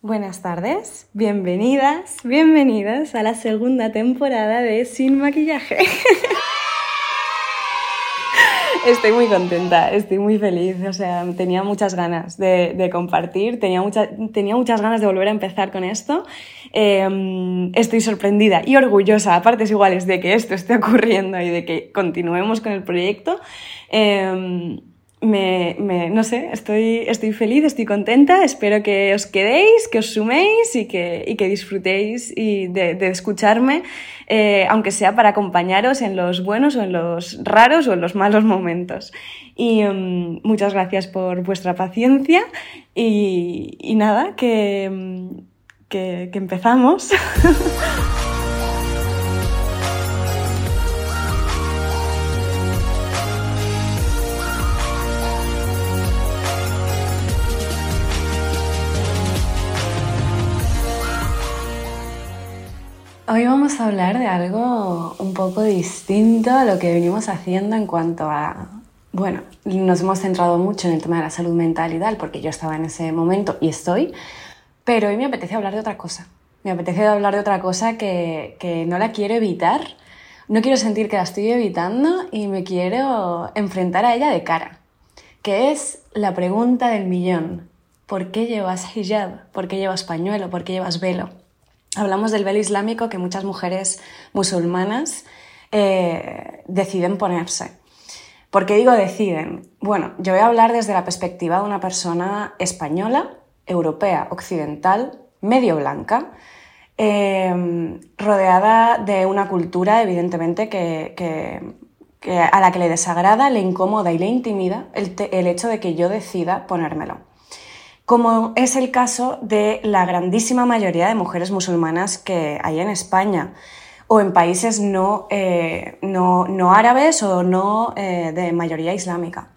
Buenas tardes, bienvenidas, bienvenidas a la segunda temporada de Sin Maquillaje. Estoy muy contenta, estoy muy feliz, o sea, tenía muchas ganas de, compartir, tenía, tenía muchas ganas de volver a empezar con esto. Em, estoy sorprendida y orgullosa a partes iguales de que esto esté ocurriendo y de que continuemos con el proyecto. Em, me, me, no sé, estoy, estoy feliz, estoy contenta, espero que os quedéis, que os suméis y que, y que disfrutéis y de, de escucharme, eh, aunque sea para acompañaros en los buenos o en los raros o en los malos momentos. Y um, muchas gracias por vuestra paciencia y, y nada, que, que, que empezamos. Hoy vamos a hablar de algo un poco distinto a lo que venimos haciendo en cuanto a... Bueno, nos hemos centrado mucho en el tema de la salud mental y tal, porque yo estaba en ese momento y estoy, pero hoy me apetece hablar de otra cosa. Me apetece hablar de otra cosa que, que no la quiero evitar, no quiero sentir que la estoy evitando y me quiero enfrentar a ella de cara, que es la pregunta del millón. ¿Por qué llevas hijab? ¿Por qué llevas pañuelo? ¿Por qué llevas velo? Hablamos del velo islámico que muchas mujeres musulmanas eh, deciden ponerse. ¿Por qué digo deciden? Bueno, yo voy a hablar desde la perspectiva de una persona española, europea, occidental, medio blanca, eh, rodeada de una cultura, evidentemente, que, a la que le desagrada, le incomoda y le intimida el hecho de que yo decida ponérmelo como es el caso de la grandísima mayoría de mujeres musulmanas que hay en España o en países no, eh, no, árabes o no eh, de mayoría islámica.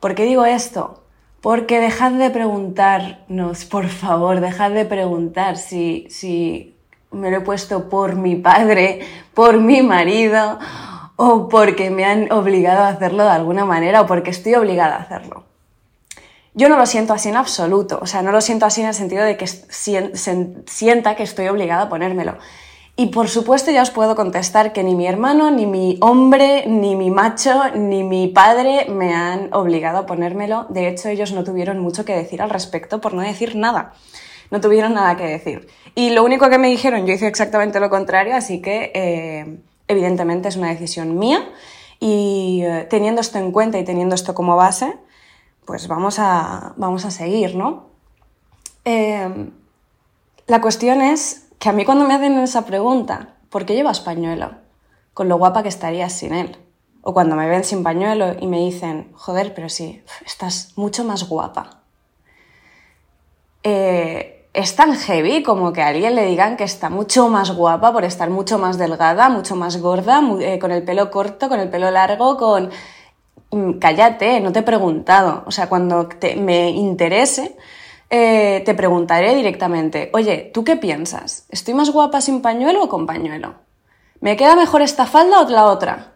¿Por qué digo esto? Porque dejad de preguntarnos, por favor, dejad de preguntar si, si me lo he puesto por mi padre, por mi marido o porque me han obligado a hacerlo de alguna manera o porque estoy obligada a hacerlo. Yo no lo siento así en absoluto, o sea, no lo siento así en el sentido de que sienta que estoy obligada a ponérmelo. Y por supuesto ya os puedo contestar que ni mi hermano, ni mi hombre, ni mi macho, ni mi padre me han obligado a ponérmelo. De hecho, ellos no tuvieron mucho que decir al respecto, por no decir nada. No tuvieron nada que decir. Y lo único que me dijeron, yo hice exactamente lo contrario, así que eh, evidentemente es una decisión mía. Y eh, teniendo esto en cuenta y teniendo esto como base, pues vamos a, vamos a seguir, ¿no? Eh, la cuestión es que a mí cuando me hacen esa pregunta, ¿por qué llevas pañuelo? Con lo guapa que estarías sin él. O cuando me ven sin pañuelo y me dicen, joder, pero sí, estás mucho más guapa. Eh, es tan heavy como que a alguien le digan que está mucho más guapa por estar mucho más delgada, mucho más gorda, eh, con el pelo corto, con el pelo largo, con cállate, no te he preguntado. O sea, cuando me interese, eh, te preguntaré directamente, oye, ¿tú qué piensas? ¿Estoy más guapa sin pañuelo o con pañuelo? ¿Me queda mejor esta falda o la otra?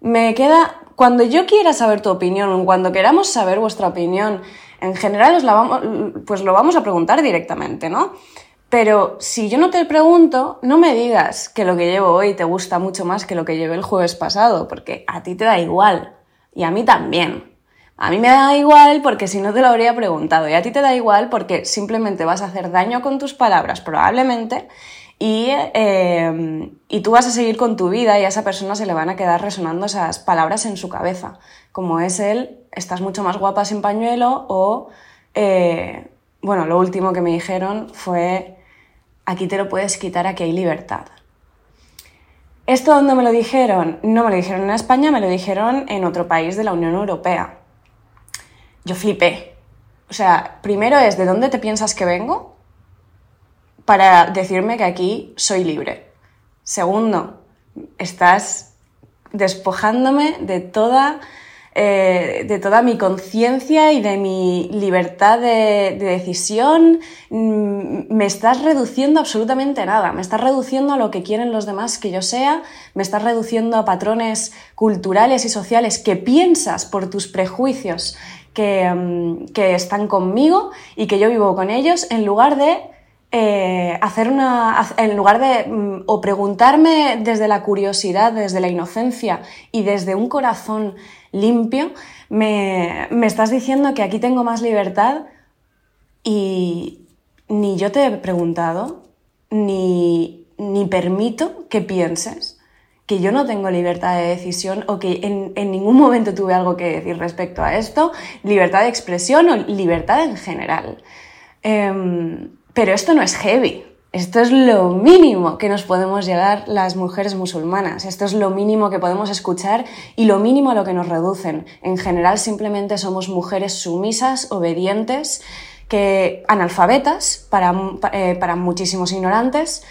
Me queda... Cuando yo quiera saber tu opinión, cuando queramos saber vuestra opinión, en general os la vamos, pues lo vamos a preguntar directamente, ¿no? Pero si yo no te pregunto, no me digas que lo que llevo hoy te gusta mucho más que lo que llevé el jueves pasado, porque a ti te da igual. Y a mí también. A mí me da igual porque si no te lo habría preguntado. Y a ti te da igual porque simplemente vas a hacer daño con tus palabras, probablemente. Y, eh, y tú vas a seguir con tu vida y a esa persona se le van a quedar resonando esas palabras en su cabeza. Como es el, estás mucho más guapa sin pañuelo o, eh, bueno, lo último que me dijeron fue, aquí te lo puedes quitar, aquí hay libertad. ¿Esto dónde me lo dijeron? No me lo dijeron en España, me lo dijeron en otro país de la Unión Europea. Yo flipé. O sea, primero es de dónde te piensas que vengo para decirme que aquí soy libre. Segundo, estás despojándome de toda eh, de toda mi conciencia y de mi libertad de, decisión, mm, me estás reduciendo absolutamente nada, me estás reduciendo a lo que quieren los demás que yo sea, me estás reduciendo a patrones culturales y sociales que piensas por tus prejuicios que, mm, que están conmigo y que yo vivo con ellos, en lugar de eh, hacer una. en lugar de. Mm, o preguntarme desde la curiosidad, desde la inocencia y desde un corazón limpio, me, me estás diciendo que aquí tengo más libertad y ni yo te he preguntado, ni, ni permito que pienses que yo no tengo libertad de decisión o que en, ningún momento tuve algo que decir respecto a esto, libertad de expresión o libertad en general. Eh, pero esto no es heavy. Esto es lo mínimo que nos podemos llegar las mujeres musulmanas. Esto es lo mínimo que podemos escuchar y lo mínimo a lo que nos reducen. En general simplemente somos mujeres sumisas, obedientes, que analfabetas para, eh, para muchísimos ignorantes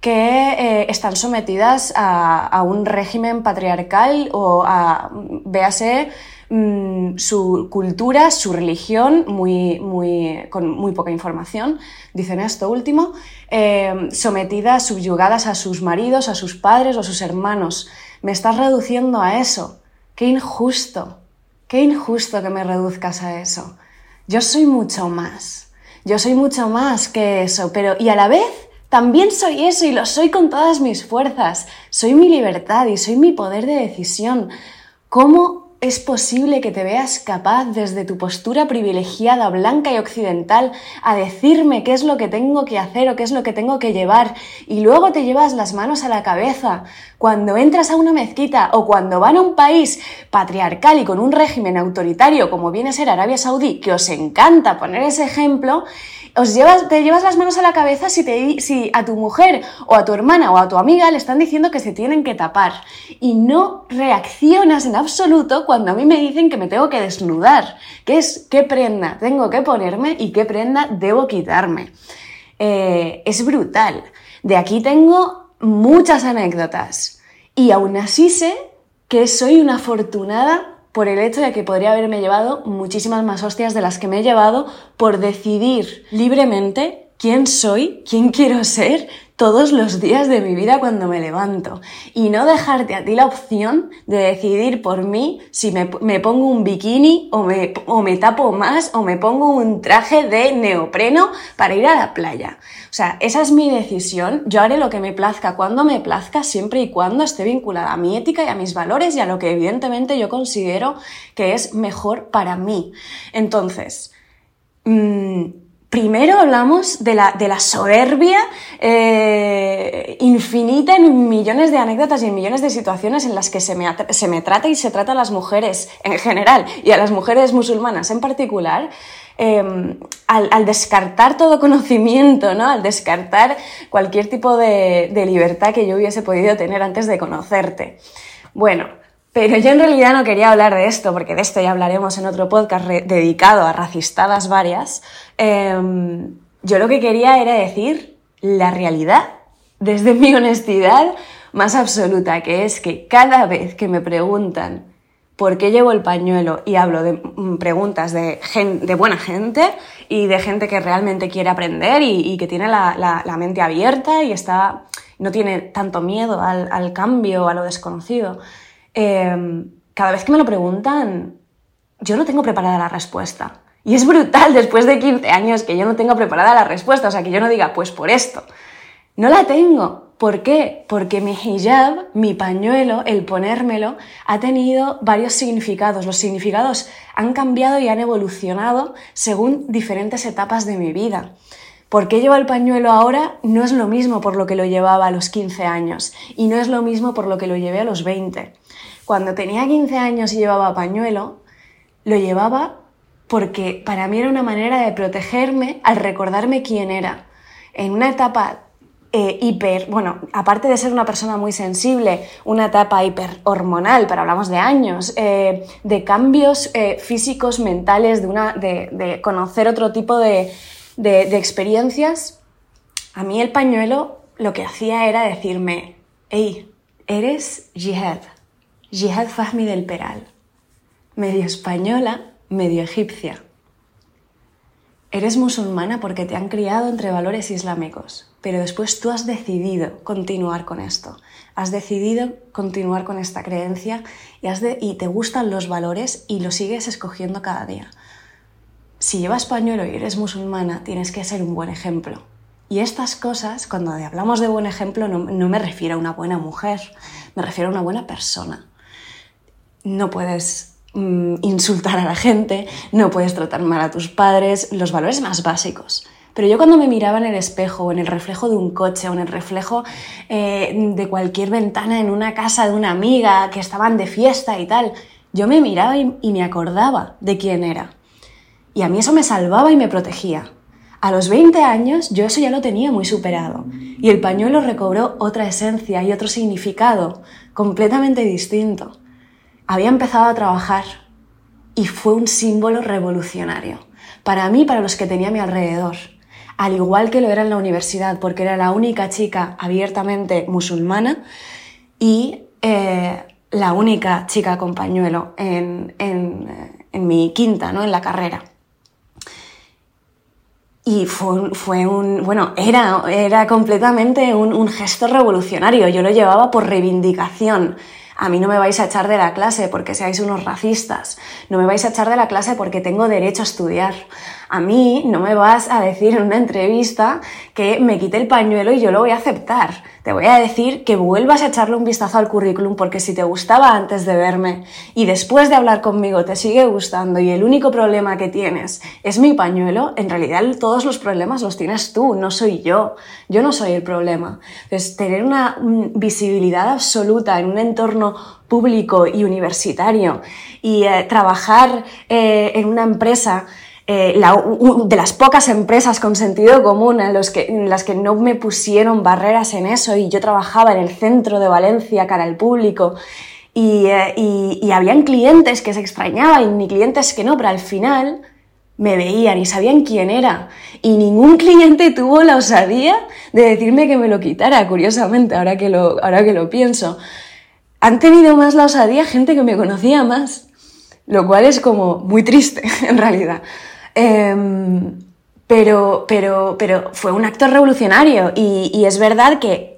que eh, están sometidas a, a, un régimen patriarcal o a, véase, mmm, su cultura, su religión, muy, muy, con muy poca información, dicen esto último, eh, sometidas, subyugadas a sus maridos, a sus padres o a sus hermanos. Me estás reduciendo a eso. Qué injusto, qué injusto que me reduzcas a eso. Yo soy mucho más. Yo soy mucho más que eso, pero y a la vez también soy eso y lo soy con todas mis fuerzas. Soy mi libertad y soy mi poder de decisión. ¿Cómo es posible que te veas capaz desde tu postura privilegiada, blanca y occidental a decirme qué es lo que tengo que hacer o qué es lo que tengo que llevar y luego te llevas las manos a la cabeza. Cuando entras a una mezquita o cuando van a un país patriarcal y con un régimen autoritario como viene a ser Arabia Saudí, que os encanta poner ese ejemplo, os llevas, te llevas las manos a la cabeza si, te, si a tu mujer o a tu hermana o a tu amiga le están diciendo que se tienen que tapar y no reaccionas en absoluto cuando a mí me dicen que me tengo que desnudar, que es qué prenda tengo que ponerme y qué prenda debo quitarme. Eh, es brutal. De aquí tengo muchas anécdotas y aún así sé que soy una afortunada por el hecho de que podría haberme llevado muchísimas más hostias de las que me he llevado por decidir libremente quién soy, quién quiero ser, todos los días de mi vida cuando me levanto y no dejarte a ti la opción de decidir por mí si me, me pongo un bikini o me, o me, tapo más o me pongo un traje de neopreno para ir a la playa. O sea, esa es mi decisión, yo haré lo que me plazca cuando me plazca siempre y cuando esté vinculada a mi ética y a mis valores y a lo que evidentemente yo considero que es mejor para mí. Entonces, mmm, Primero hablamos de la, soberbia eh, infinita en millones de anécdotas y en millones de situaciones en las que se me, se me trata y se trata a las mujeres en general y a las mujeres musulmanas en particular, al, al, descartar todo conocimiento, ¿no? al descartar cualquier tipo de, de libertad que yo hubiese podido tener antes de conocerte. Bueno, pero yo en realidad no quería hablar de esto, porque de esto ya hablaremos en otro podcast dedicado a racistadas varias. Eh, yo lo que quería era decir la realidad, desde mi honestidad más absoluta, que es que cada vez que me preguntan por qué llevo el pañuelo y hablo de mm, preguntas de, buena gente y de gente que realmente quiere aprender y, que tiene la, mente abierta y está, no tiene tanto miedo al, al cambio, a lo desconocido, eh, cada vez que me lo preguntan, yo no tengo preparada la respuesta. Y es brutal después de 15 años que yo no tengo preparada la respuesta, o sea, que yo no diga, pues por esto. No la tengo. ¿Por qué? Porque mi hijab, mi pañuelo, el ponérmelo, ha tenido varios significados. Los significados han cambiado y han evolucionado según diferentes etapas de mi vida. ¿Por qué llevo el pañuelo ahora? No es lo mismo por lo que lo llevaba a los 15 años y no es lo mismo por lo que lo llevé a los 20. Cuando tenía 15 años y llevaba pañuelo, lo llevaba porque para mí era una manera de protegerme al recordarme quién era. En una etapa eh, hiper, bueno, aparte de ser una persona muy sensible, una etapa hiper hormonal, pero hablamos de años, eh, de cambios eh, físicos, mentales, de, una, de, de, conocer otro tipo de, de experiencias, a mí el pañuelo lo que hacía era decirme, hey, eres jihad, Jihad Fahmi del Peral, medio española, medio egipcia. Eres musulmana porque te han criado entre valores islámicos, pero después tú has decidido continuar con esto. Has decidido continuar con esta creencia y, has de, y te gustan los valores y lo sigues escogiendo cada día. Si llevas pañuelo y eres musulmana, tienes que ser un buen ejemplo. Y estas cosas, cuando hablamos de buen ejemplo, no, me refiero a una buena mujer, me refiero a una buena persona. No puedes mm, insultar a la gente, no puedes tratar mal a tus padres, los valores más básicos. Pero yo cuando me miraba en el espejo, o en el reflejo de un coche, o en el reflejo eh, de cualquier ventana en una casa de una amiga que estaban de fiesta y tal, yo me miraba y me acordaba de quién era. Y a mí eso me salvaba y me protegía. A los 20 años yo eso ya lo tenía muy superado y el pañuelo recobró otra esencia y otro significado completamente distinto. Había empezado a trabajar y fue un símbolo revolucionario para mí y para los que tenía a mi alrededor al igual que lo era en la universidad, porque era la única chica abiertamente musulmana y eh, la única chica con pañuelo en, mi quinta, ¿no? en la carrera. Y fue, un, bueno, era, era completamente un, un gesto revolucionario. Yo lo llevaba por reivindicación. A mí no me vais a echar de la clase porque seáis unos racistas. No me vais a echar de la clase porque tengo derecho a estudiar. A mí no me vas a decir en una entrevista que me quite el pañuelo y yo lo voy a aceptar. Te voy a decir que vuelvas a echarle un vistazo al currículum porque si te gustaba antes de verme y después de hablar conmigo te sigue gustando y el único problema que tienes es mi pañuelo, en realidad todos los problemas los tienes tú, no soy yo. Yo no soy el problema. Entonces, tener una visibilidad absoluta en un entorno público y universitario y eh, trabajar eh, en una empresa eh, de las pocas empresas con sentido común en, los que, en las que no me pusieron barreras en eso y yo trabajaba en el centro de Valencia cara al público y, eh, y, y habían clientes que se extrañaban y clientes que no, pero al final me veían y sabían quién era. Y ningún cliente tuvo la osadía de decirme que me lo quitara, curiosamente, ahora que lo, ahora que lo pienso. Han tenido más la osadía gente que me conocía más, lo cual es como muy triste, en realidad. Em, pero, pero, pero fue un acto revolucionario y, y es verdad que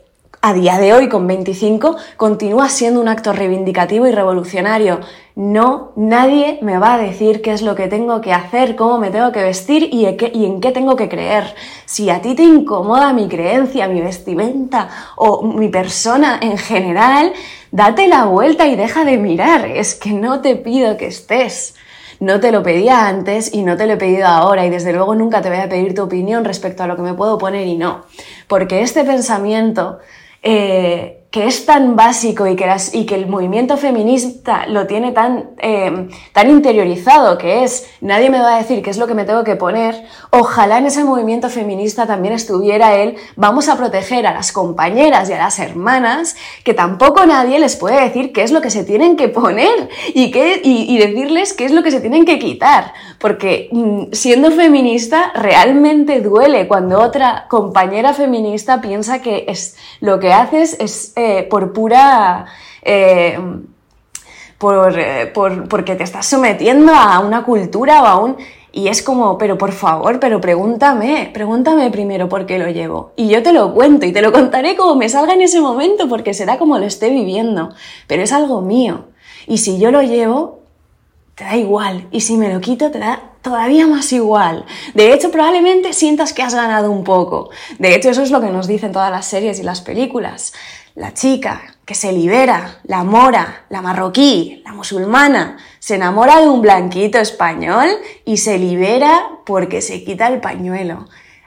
a día de hoy, con 25, continúa siendo un acto reivindicativo y revolucionario. No, nadie me va a decir qué es lo que tengo que hacer, cómo me tengo que vestir y en qué, y en qué tengo que creer. Si a ti te incomoda mi creencia, mi vestimenta o mi persona en general, date la vuelta y deja de mirar. Es que no te pido que estés. No te lo pedía antes y no te lo he pedido ahora y desde luego nunca te voy a pedir tu opinión respecto a lo que me puedo poner y no. Porque este pensamiento eh, que es tan básico y que, el movimiento feminista lo tiene tan, eh, tan interiorizado, que es nadie me va a decir qué es lo que me tengo que poner, ojalá en ese movimiento feminista también estuviera él, vamos a proteger a las compañeras y a las hermanas, que tampoco nadie les puede decir qué es lo que se tienen que poner y, decirles qué es lo que se tienen que quitar, porque mm, siendo feminista realmente duele cuando otra compañera feminista piensa que es, lo que haces es... Eh, por pura... Eh, eh, por, porque te estás sometiendo a una cultura o a un... Y es como, pero por favor, pero pregúntame, pregúntame primero por qué lo llevo. Y yo te lo cuento y te lo contaré como me salga en ese momento porque será como lo esté viviendo. Pero es algo mío. Y si yo lo llevo, te da igual. Y si me lo quito, te da todavía más igual. De hecho, probablemente sientas que has ganado un poco. De hecho, eso es lo que nos dicen todas las series y las películas la chica que se libera, la mora, la marroquí, la musulmana, se enamora de un blanquito español y se libera porque se quita el pañuelo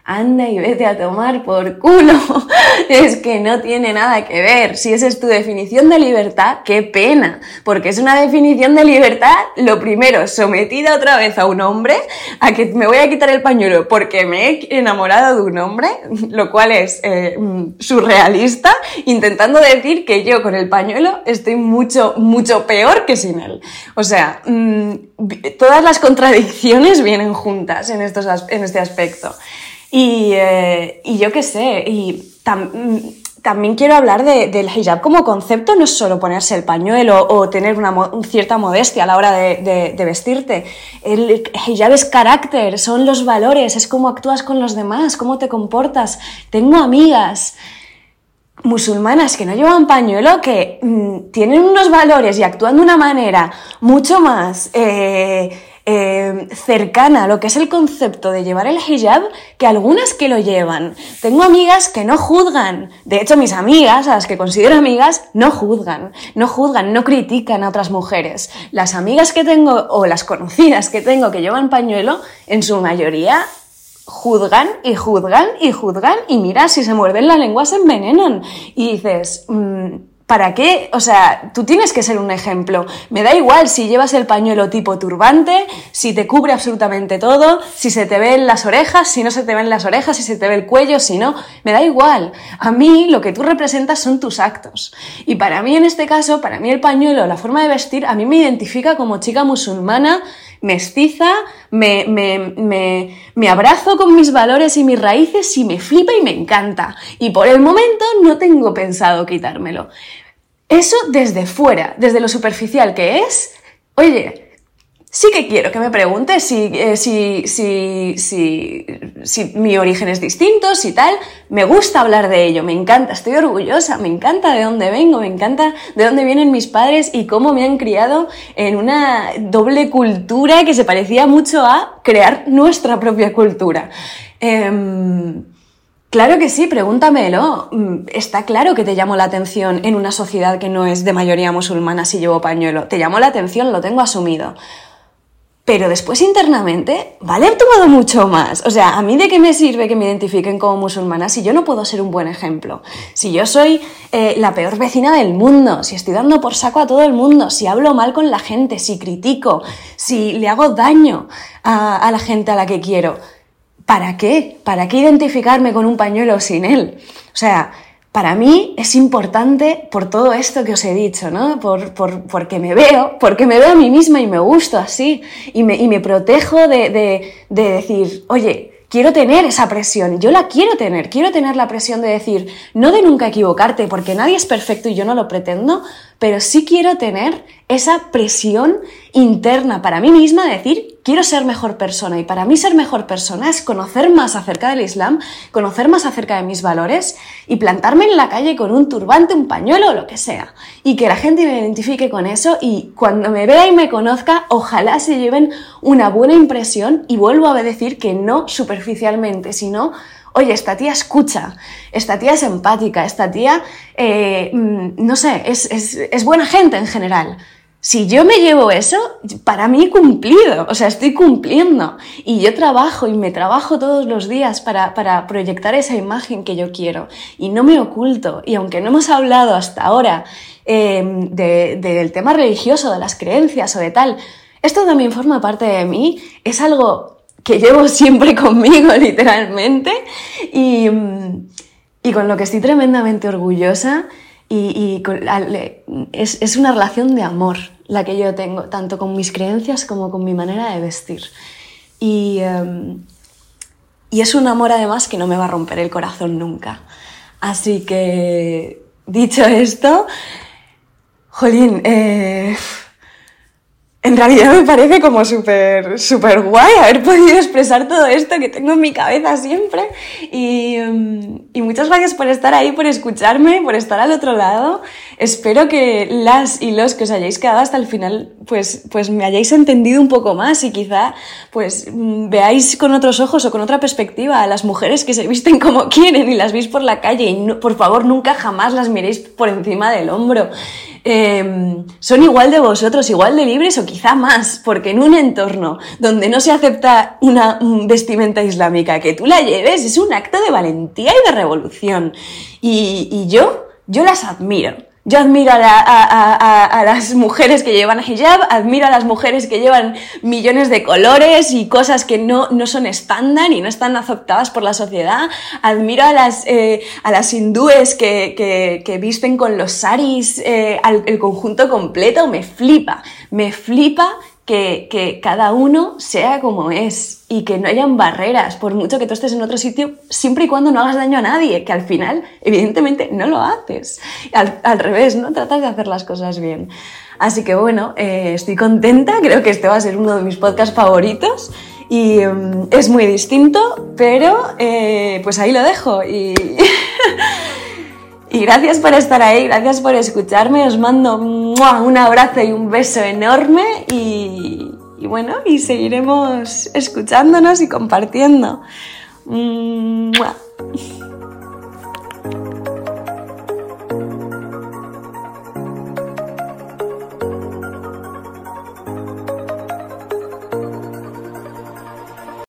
anda y vete a tomar por culo. es que no tiene nada que ver. Si esa es tu definición de libertad, qué pena, porque es una definición de libertad, lo primero, sometida otra vez a un hombre, a que me voy a quitar el pañuelo porque me he enamorado de un hombre, lo cual es eh, mm, surrealista, intentando decir que yo con el pañuelo estoy mucho, mucho peor que sin él. O sea, mm, todas las contradicciones vienen juntas en, estos, en este aspecto. Y, eh, y yo qué sé, y también quiero hablar del hijab como concepto, no es solo ponerse el pañuelo o tener una cierta modestia a la hora de, de, vestirte. El hijab es carácter, son los valores, es cómo actúas con los demás, cómo te comportas. Tengo amigas musulmanas que no llevan pañuelo que mm, tienen unos valores y actúan de una manera mucho más... Eh, eh, cercana a lo que es el concepto de llevar el hijab que algunas que lo llevan. Tengo amigas que no juzgan. De hecho, mis amigas, a las que considero amigas, no juzgan. No juzgan, no critican a otras mujeres. Las amigas que tengo o las conocidas que tengo que llevan pañuelo, en su mayoría juzgan y juzgan y juzgan y mira, si se muerden la lengua se envenenan. Y dices, mm, ¿Para qué? O sea, tú tienes que ser un ejemplo. Me da igual si llevas el pañuelo tipo turbante, si te cubre absolutamente todo, si se te ven las orejas, si no se te ven las orejas, si se te ve el cuello, si no. Me da igual. A mí lo que tú representas son tus actos. Y para mí en este caso, para mí el pañuelo, la forma de vestir, a mí me identifica como chica musulmana mestiza, me, me, me, me, abrazo con mis valores y mis raíces y me flipa y me encanta. Y por el momento no tengo pensado quitármelo. Eso desde fuera, desde lo superficial que es, oye, sí que quiero que me preguntes si, eh, si, si, si, mi origen es distinto, si tal. Me gusta hablar de ello, me encanta, estoy orgullosa, me encanta de dónde vengo, me encanta de dónde vienen mis padres y cómo me han criado en una doble cultura que se parecía mucho a crear nuestra propia cultura. Em, claro que sí, pregúntamelo. Mm, está claro que te llamó la atención en una sociedad que no es de mayoría musulmana si llevo pañuelo. Te llamó la atención, lo tengo asumido pero después internamente vale tomado mucho más. O sea, ¿a mí de qué me sirve que me identifiquen como musulmana si yo no puedo ser un buen ejemplo? Si yo soy eh, la peor vecina del mundo, si estoy dando por saco a todo el mundo, si hablo mal con la gente, si critico, si le hago daño a, a la gente a la que quiero, ¿para qué? ¿Para qué identificarme con un pañuelo sin él? O sea, para mí es importante por todo esto que os he dicho, ¿no? Por, por, porque me veo, porque me veo a mí misma y me gusto así, y me, y me protejo de, de, de decir, oye, quiero tener esa presión, yo la quiero tener, quiero tener la presión de decir, no de nunca equivocarte, porque nadie es perfecto y yo no lo pretendo, pero sí quiero tener esa presión interna para mí misma de decir, quiero ser mejor persona. Y para mí ser mejor persona es conocer más acerca del Islam, conocer más acerca de mis valores y plantarme en la calle con un turbante, un pañuelo o lo que sea. Y que la gente me identifique con eso y cuando me vea y me conozca, ojalá se lleven una buena impresión y vuelvo a decir que no superficialmente, sino oye, esta tía escucha, esta tía es empática, esta tía, eh, mm, no sé, es, buena gente en general. Si yo me llevo eso, para mí he cumplido, o sea, estoy cumpliendo. Y yo trabajo y me trabajo todos los días para, proyectar esa imagen que yo quiero. Y no me oculto. Y aunque no hemos hablado hasta ahora eh, del tema religioso, de las creencias o de tal, esto también forma parte de mí. Es algo que llevo siempre conmigo, literalmente, y, con lo que estoy tremendamente orgullosa. Y, es, una relación de amor la que yo tengo, tanto con mis creencias como con mi manera de vestir. Y, em, y es un amor además que no me va a romper el corazón nunca. Así que, dicho esto, Jolín, eh, en realidad me parece como súper, súper guay haber podido expresar todo esto que tengo en mi cabeza siempre. Y, mm, y, muchas gracias por estar ahí, por escucharme, por estar al otro lado. Espero que las y los que os hayáis quedado hasta el final, pues, pues me hayáis entendido un poco más y quizá, pues, mm, veáis con otros ojos o con otra perspectiva a las mujeres que se visten como quieren y las veis por la calle y por favor nunca jamás las miréis por encima del hombro. Em, son igual de vosotros, igual de libres o quizá más, porque en un entorno donde no se acepta una vestimenta islámica que tú la lleves es un acto de valentía y de revolución. Y, y yo, yo las admiro. Yo admiro a, las mujeres que llevan hijab, admiro a las mujeres que llevan millones de colores y cosas que no, no son estándar y no están aceptadas por la sociedad. Admiro a las, eh, a las hindúes que, que, visten con los saris eh, el conjunto completo. Me flipa, me flipa que, cada uno sea como es y que no hayan barreras, por mucho que tú estés en otro sitio, siempre y cuando no hagas daño a nadie, que al final, evidentemente, no lo haces. Al, revés, ¿no? Tratas de hacer las cosas bien. Así que bueno, eh, estoy contenta, creo que este va a ser uno de mis podcasts favoritos y mm, es muy distinto, pero eh, pues ahí lo dejo y... Y gracias por estar ahí, gracias por escucharme. Os mando un abrazo y un beso enorme y, bueno, y seguiremos escuchándonos y compartiendo.